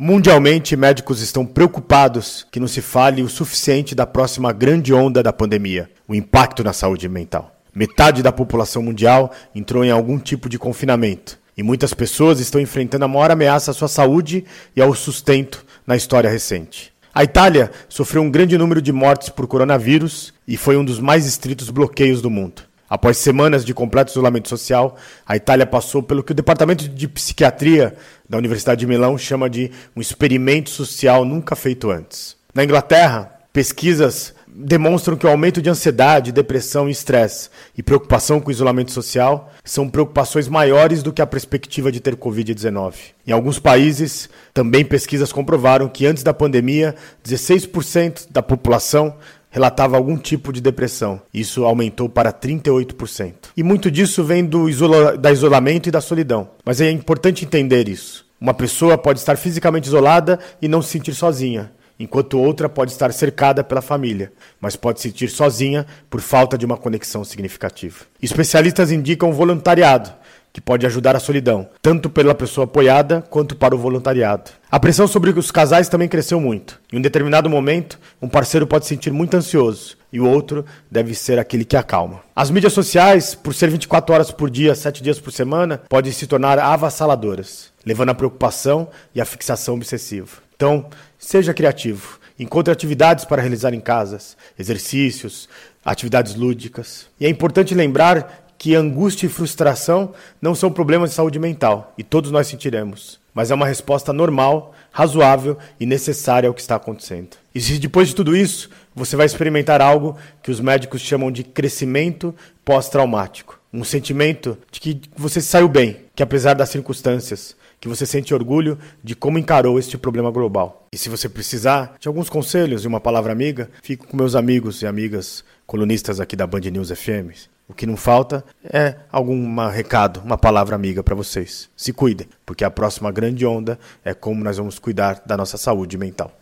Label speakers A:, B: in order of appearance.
A: Mundialmente, médicos estão preocupados que não se fale o suficiente da próxima grande onda da pandemia, o impacto na saúde mental. Metade da população mundial entrou em algum tipo de confinamento e muitas pessoas estão enfrentando a maior ameaça à sua saúde e ao sustento na história recente. A Itália sofreu um grande número de mortes por coronavírus e foi um dos mais estritos bloqueios do mundo. Após semanas de completo isolamento social, a Itália passou pelo que o Departamento de Psiquiatria da Universidade de Milão chama de um experimento social nunca feito antes. Na Inglaterra, pesquisas demonstram que o aumento de ansiedade, depressão e estresse e preocupação com o isolamento social são preocupações maiores do que a perspectiva de ter Covid-19. Em alguns países, também pesquisas comprovaram que antes da pandemia, 16% da população relatava algum tipo de depressão. Isso aumentou para 38%. E muito disso vem do isola da isolamento e da solidão. Mas é importante entender isso. Uma pessoa pode estar fisicamente isolada e não se sentir sozinha, enquanto outra pode estar cercada pela família, mas pode se sentir sozinha por falta de uma conexão significativa. Especialistas indicam voluntariado, que pode ajudar a solidão, tanto pela pessoa apoiada quanto para o voluntariado. A pressão sobre os casais também cresceu muito. Em um determinado momento, um parceiro pode se sentir muito ansioso e o outro deve ser aquele que acalma. As mídias sociais, por ser 24 horas por dia, 7 dias por semana, podem se tornar avassaladoras, levando à preocupação e à fixação obsessiva. Então, seja criativo. Encontre atividades para realizar em casas, exercícios, atividades lúdicas. E é importante lembrar que angústia e frustração não são problemas de saúde mental, e todos nós sentiremos, mas é uma resposta normal, razoável e necessária ao que está acontecendo. E se depois de tudo isso, você vai experimentar algo que os médicos chamam de crescimento pós-traumático, um sentimento de que você saiu bem, que apesar das circunstâncias, que você sente orgulho de como encarou este problema global. E se você precisar de alguns conselhos e uma palavra amiga, fico com meus amigos e amigas colunistas aqui da Band News FM. O que não falta é algum recado, uma palavra amiga para vocês. Se cuidem, porque a próxima grande onda é como nós vamos cuidar da nossa saúde mental.